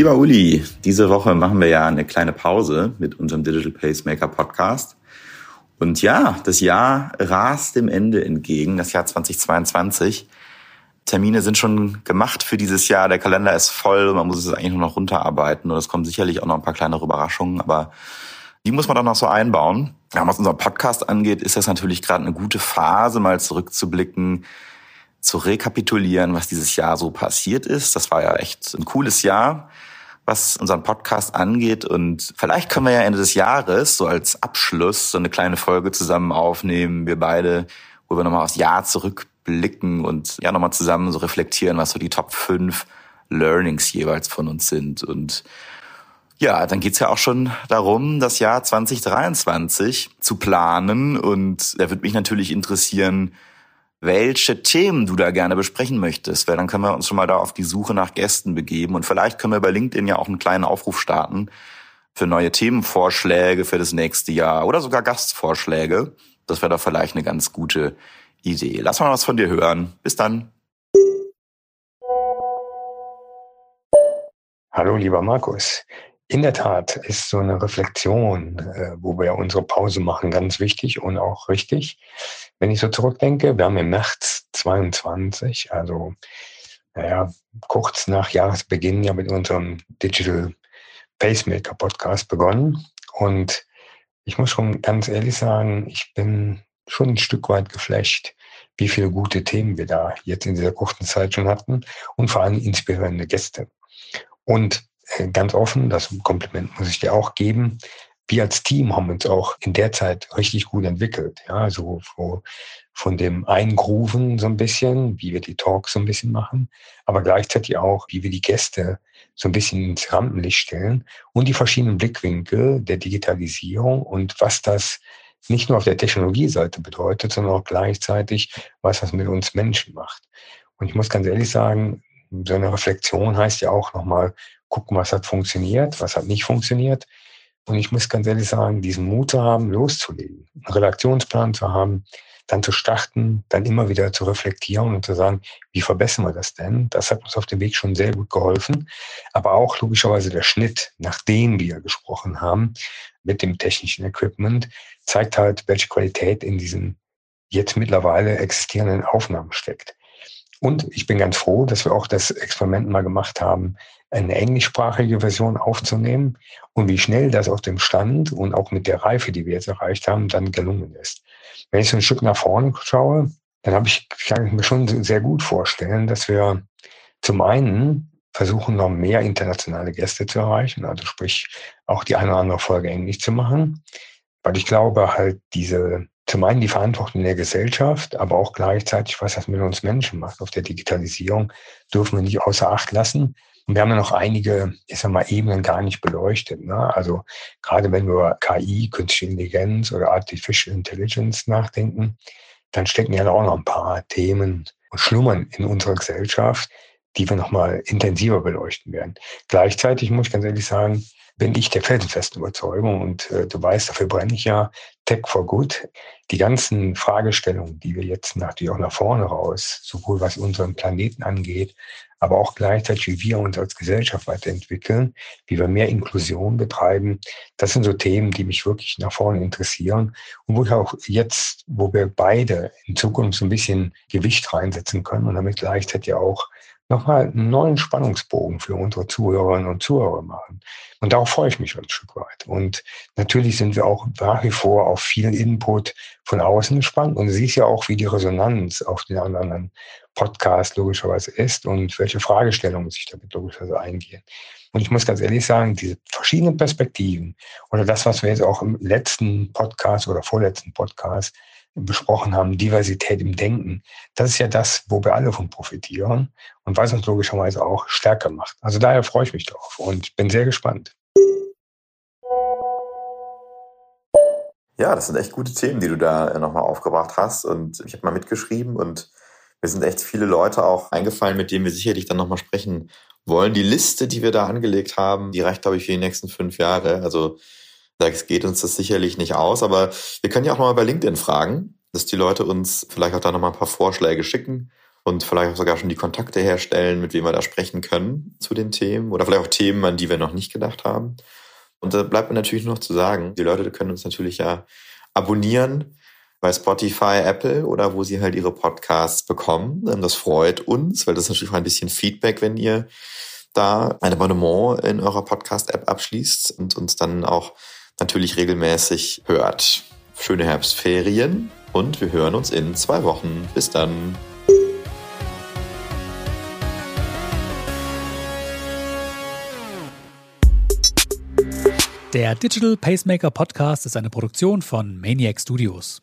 Lieber Uli, diese Woche machen wir ja eine kleine Pause mit unserem Digital Pacemaker Podcast. Und ja, das Jahr rast dem Ende entgegen, das Jahr 2022. Termine sind schon gemacht für dieses Jahr, der Kalender ist voll, man muss es eigentlich nur noch runterarbeiten und es kommen sicherlich auch noch ein paar kleinere Überraschungen, aber die muss man dann noch so einbauen. Ja, was unser Podcast angeht, ist das natürlich gerade eine gute Phase, mal zurückzublicken, zu rekapitulieren, was dieses Jahr so passiert ist. Das war ja echt ein cooles Jahr, was unseren Podcast angeht. Und vielleicht können wir ja Ende des Jahres so als Abschluss so eine kleine Folge zusammen aufnehmen, wir beide, wo wir nochmal aufs Jahr zurückblicken und ja nochmal zusammen so reflektieren, was so die Top 5 Learnings jeweils von uns sind. Und ja, dann geht's ja auch schon darum, das Jahr 2023 zu planen. Und da würde mich natürlich interessieren, welche Themen du da gerne besprechen möchtest, weil dann können wir uns schon mal da auf die Suche nach Gästen begeben und vielleicht können wir bei LinkedIn ja auch einen kleinen Aufruf starten für neue Themenvorschläge für das nächste Jahr oder sogar Gastvorschläge. Das wäre doch vielleicht eine ganz gute Idee. Lass mal was von dir hören. Bis dann. Hallo, lieber Markus. In der Tat ist so eine Reflexion, äh, wo wir unsere Pause machen, ganz wichtig und auch richtig. Wenn ich so zurückdenke, wir haben im März 22, also naja, kurz nach Jahresbeginn ja mit unserem Digital Pacemaker Podcast begonnen. Und ich muss schon ganz ehrlich sagen, ich bin schon ein Stück weit geflasht, wie viele gute Themen wir da jetzt in dieser kurzen Zeit schon hatten und vor allem inspirierende Gäste. Und ganz offen, das Kompliment muss ich dir auch geben. Wir als Team haben uns auch in der Zeit richtig gut entwickelt. Ja, so von dem Eingrooven so ein bisschen, wie wir die Talks so ein bisschen machen, aber gleichzeitig auch, wie wir die Gäste so ein bisschen ins Rampenlicht stellen und die verschiedenen Blickwinkel der Digitalisierung und was das nicht nur auf der Technologieseite bedeutet, sondern auch gleichzeitig, was das mit uns Menschen macht. Und ich muss ganz ehrlich sagen, so eine Reflexion heißt ja auch nochmal gucken, was hat funktioniert, was hat nicht funktioniert. Und ich muss ganz ehrlich sagen, diesen Mut zu haben, loszulegen, einen Redaktionsplan zu haben, dann zu starten, dann immer wieder zu reflektieren und zu sagen, wie verbessern wir das denn? Das hat uns auf dem Weg schon sehr gut geholfen. Aber auch logischerweise der Schnitt, nachdem wir gesprochen haben mit dem technischen Equipment, zeigt halt, welche Qualität in diesen jetzt mittlerweile existierenden Aufnahmen steckt. Und ich bin ganz froh, dass wir auch das Experiment mal gemacht haben, eine englischsprachige Version aufzunehmen und wie schnell das auf dem Stand und auch mit der Reife, die wir jetzt erreicht haben, dann gelungen ist. Wenn ich so ein Stück nach vorne schaue, dann habe ich, kann ich mir schon sehr gut vorstellen, dass wir zum einen versuchen, noch mehr internationale Gäste zu erreichen, also sprich auch die eine oder andere Folge Englisch zu machen, weil ich glaube halt diese zum einen die Verantwortung der Gesellschaft, aber auch gleichzeitig, was das mit uns Menschen macht auf der Digitalisierung, dürfen wir nicht außer Acht lassen. Und wir haben ja noch einige, ich sag mal, Ebenen gar nicht beleuchtet. Ne? Also gerade wenn wir über KI, Künstliche Intelligenz oder Artificial Intelligence nachdenken, dann stecken ja auch noch ein paar Themen und schlummern in unserer Gesellschaft, die wir nochmal intensiver beleuchten werden. Gleichzeitig muss ich ganz ehrlich sagen, bin ich der felsenfesten Überzeugung und äh, du weißt, dafür brenne ich ja, Tech for Good. Die ganzen Fragestellungen, die wir jetzt natürlich auch nach vorne raus, sowohl was unseren Planeten angeht, aber auch gleichzeitig, wie wir uns als Gesellschaft weiterentwickeln, wie wir mehr Inklusion betreiben, das sind so Themen, die mich wirklich nach vorne interessieren und wo ich auch jetzt, wo wir beide in Zukunft so ein bisschen Gewicht reinsetzen können und damit gleichzeitig auch nochmal einen neuen Spannungsbogen für unsere Zuhörerinnen und Zuhörer machen. Und darauf freue ich mich ein Stück weit. Und natürlich sind wir auch nach wie vor auf vielen Input von außen gespannt. Und du siehst ja auch, wie die Resonanz auf den anderen Podcast logischerweise ist und welche Fragestellungen sich damit logischerweise eingehen. Und ich muss ganz ehrlich sagen, diese verschiedenen Perspektiven oder das, was wir jetzt auch im letzten Podcast oder vorletzten Podcast besprochen haben, Diversität im Denken, das ist ja das, wo wir alle von profitieren und was uns logischerweise auch stärker macht. Also daher freue ich mich drauf und bin sehr gespannt. Ja, das sind echt gute Themen, die du da nochmal aufgebracht hast und ich habe mal mitgeschrieben und mir sind echt viele Leute auch eingefallen, mit denen wir sicherlich dann nochmal sprechen wollen. Die Liste, die wir da angelegt haben, die reicht, glaube ich, für die nächsten fünf Jahre. Also es geht uns das sicherlich nicht aus, aber wir können ja auch nochmal bei LinkedIn fragen, dass die Leute uns vielleicht auch da nochmal ein paar Vorschläge schicken und vielleicht sogar schon die Kontakte herstellen, mit wem wir da sprechen können zu den Themen oder vielleicht auch Themen, an die wir noch nicht gedacht haben. Und da bleibt mir natürlich noch zu sagen, die Leute können uns natürlich ja abonnieren bei Spotify, Apple oder wo sie halt ihre Podcasts bekommen. Das freut uns, weil das ist natürlich auch ein bisschen Feedback, wenn ihr da ein Abonnement in eurer Podcast-App abschließt und uns dann auch natürlich regelmäßig hört. Schöne Herbstferien und wir hören uns in zwei Wochen. Bis dann. Der Digital Pacemaker Podcast ist eine Produktion von Maniac Studios.